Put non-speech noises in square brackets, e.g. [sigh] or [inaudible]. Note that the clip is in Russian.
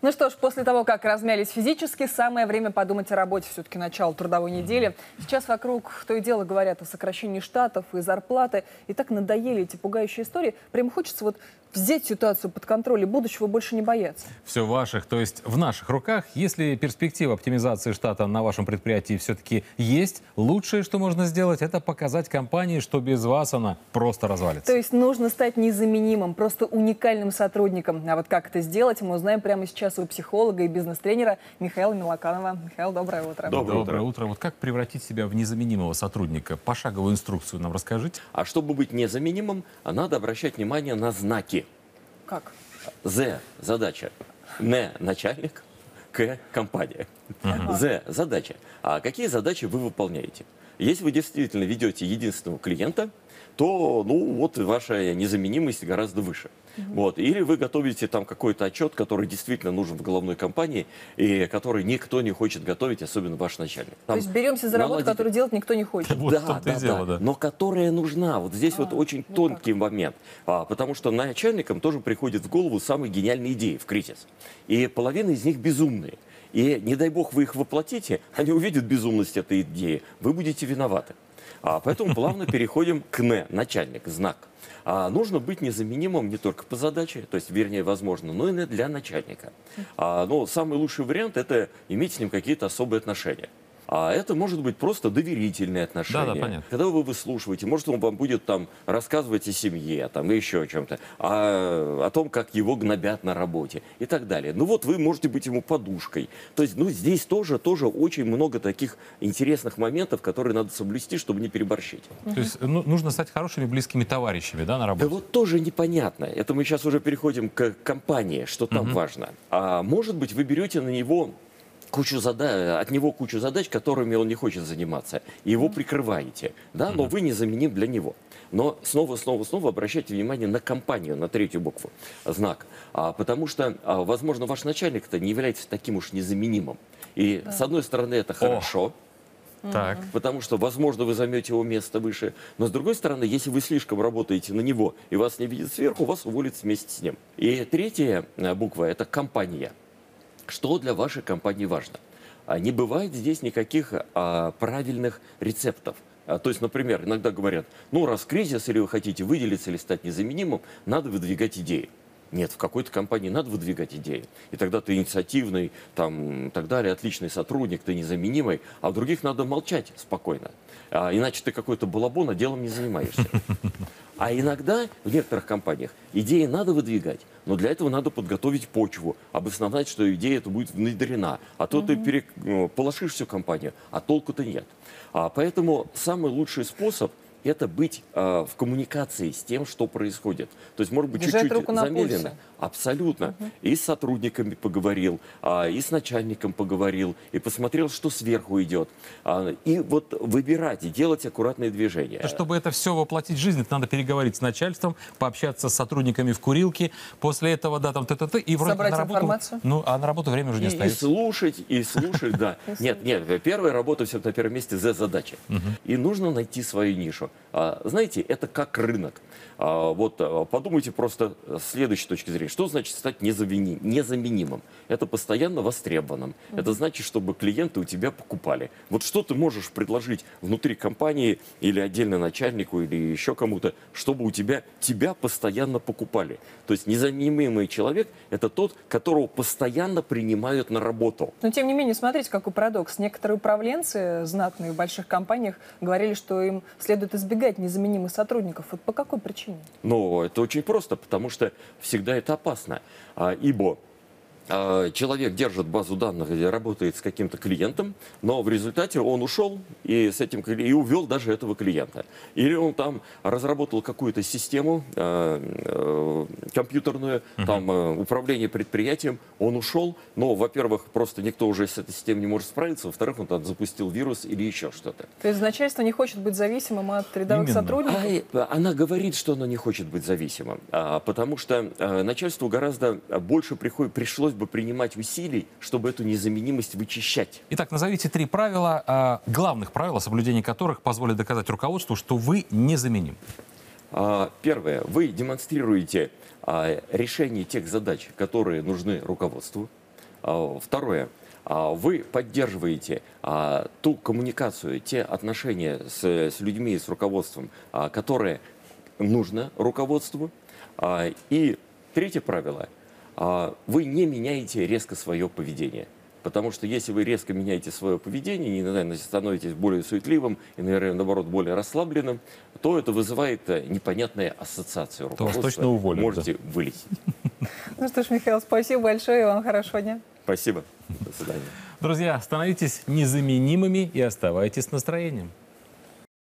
Ну что ж, после того, как размялись физически, самое время подумать о работе. Все-таки начало трудовой недели. Сейчас вокруг то и дело говорят о сокращении штатов и зарплаты. И так надоели эти пугающие истории. Прям хочется вот взять ситуацию под контроль и будущего больше не бояться. Все в ваших, то есть в наших руках. Если перспектива оптимизации штата на вашем предприятии все-таки есть, лучшее, что можно сделать, это показать компании, что без вас она просто развалится. То есть нужно стать незаменимым, просто уникальным сотрудником. А вот как это сделать, мы узнаем прямо сейчас у психолога и бизнес-тренера Михаила Милоканова. Михаил, доброе утро. Доброе, Доброе утро. Вот как превратить себя в незаменимого сотрудника? Пошаговую инструкцию нам расскажите. А чтобы быть незаменимым, надо обращать внимание на знаки. Как? З – задача. Н – начальник. К – компания. З – задача. А какие задачи вы выполняете? Если вы действительно ведете единственного клиента, то, ну, вот ваша незаменимость гораздо выше. Вот. Или вы готовите там какой-то отчет, который действительно нужен в головной компании, и который никто не хочет готовить, особенно ваш начальник. Там То есть беремся за работу, наладить... которую делать никто не хочет. Вот да, да, дело, да, да. Но которая нужна. Вот здесь а, вот очень ну тонкий так. момент. А, потому что начальникам тоже приходит в голову самые гениальные идеи в кризис. И половина из них безумные. И не дай бог вы их воплотите, они увидят безумность этой идеи, вы будете виноваты. А, поэтому плавно [laughs] переходим к «н», начальник, знак. А, нужно быть незаменимым не только по задаче, то есть, вернее, возможно, но и для начальника. А, но самый лучший вариант – это иметь с ним какие-то особые отношения. А это может быть просто доверительные отношения. Да, да, понятно. Когда вы выслушиваете, может, он вам будет там рассказывать о семье, там, и еще о чем-то, а, о том, как его гнобят на работе и так далее. Ну вот вы можете быть ему подушкой. То есть, ну, здесь тоже, тоже очень много таких интересных моментов, которые надо соблюсти, чтобы не переборщить. То есть ну, нужно стать хорошими близкими товарищами, да, на работе? Да вот тоже непонятно. Это мы сейчас уже переходим к компании, что там угу. важно. А может быть, вы берете на него кучу задач, от него кучу задач, которыми он не хочет заниматься, и его прикрываете, да, но вы незаменим для него. Но снова, снова, снова обращайте внимание на компанию, на третью букву, знак. А, потому что, а, возможно, ваш начальник-то не является таким уж незаменимым. И, да. с одной стороны, это хорошо, так. Потому что, возможно, вы займете его место выше. Но, с другой стороны, если вы слишком работаете на него и вас не видят сверху, вас уволят вместе с ним. И третья э, буква – это компания. Что для вашей компании важно? А не бывает здесь никаких а, правильных рецептов. А, то есть, например, иногда говорят, ну, раз кризис, или вы хотите выделиться или стать незаменимым, надо выдвигать идеи. Нет, в какой-то компании надо выдвигать идеи. И тогда ты инициативный, там, так далее, отличный сотрудник, ты незаменимый, а в других надо молчать спокойно. А, иначе ты какой-то балабон, а делом не занимаешься. А иногда в некоторых компаниях идеи надо выдвигать, но для этого надо подготовить почву, обосновать, что идея эта будет внедрена. А то mm-hmm. ты перек... Ну, полошишь всю компанию, а толку-то нет. А, поэтому самый лучший способ – это быть э, в коммуникации с тем, что происходит. То есть, может быть, чуть-чуть замедленно. Абсолютно. Угу. И с сотрудниками поговорил, а, и с начальником поговорил, и посмотрел, что сверху идет. А, и вот выбирать и делать аккуратные движения. Чтобы это все воплотить в жизнь, это надо переговорить с начальством, пообщаться с сотрудниками в курилке, после этого, да, там, т-т-т, и вроде Собрать на работу, информацию? Ну, а на работу время уже не остается. И слушать, и [laughs] слушать, да. Нет, нет, первая работа все на первом месте за задача. И нужно найти свою нишу. А, знаете, это как рынок. А, вот а, подумайте просто с следующей точки зрения. Что значит стать незаменимым? Это постоянно востребованным. Mm-hmm. Это значит, чтобы клиенты у тебя покупали. Вот что ты можешь предложить внутри компании или отдельно начальнику или еще кому-то, чтобы у тебя тебя постоянно покупали. То есть незаменимый человек – это тот, которого постоянно принимают на работу. Но тем не менее, смотрите, какой парадокс. Некоторые управленцы знатные в больших компаниях говорили, что им следует избегать незаменимых сотрудников. Вот по какой причине? Почему? Ну, это очень просто, потому что всегда это опасно. А, ибо человек держит базу данных, где работает с каким-то клиентом, но в результате он ушел и, с этим, и увел даже этого клиента. Или он там разработал какую-то систему э, э, компьютерную, uh-huh. там э, управление предприятием, он ушел, но, во-первых, просто никто уже с этой системой не может справиться, во-вторых, он там запустил вирус или еще что-то. То есть начальство не хочет быть зависимым от рядовых Именно. сотрудников? А, она говорит, что оно не хочет быть зависимым, а, потому что а, начальству гораздо больше приходит, пришлось бы принимать усилий, чтобы эту незаменимость вычищать. Итак, назовите три правила, э, главных правил, соблюдение которых позволит доказать руководству, что вы незаменим. А, первое. Вы демонстрируете а, решение тех задач, которые нужны руководству. А, Второе. А, Вы поддерживаете а, ту коммуникацию, те отношения с, с людьми, с руководством, а, которые нужно руководству. А, И третье правило. А, Вы не меняете резко свое поведение. Потому что если вы резко меняете свое поведение, и, наверное, становитесь более суетливым и, наверное, наоборот, более расслабленным, то это вызывает э, непонятные ассоциации. вас Руководство точно уволят, Можете вылезть. Ну что ж, Михаил, спасибо большое и вам хорошего дня. Спасибо. До свидания. Друзья, становитесь незаменимыми и оставайтесь с настроением.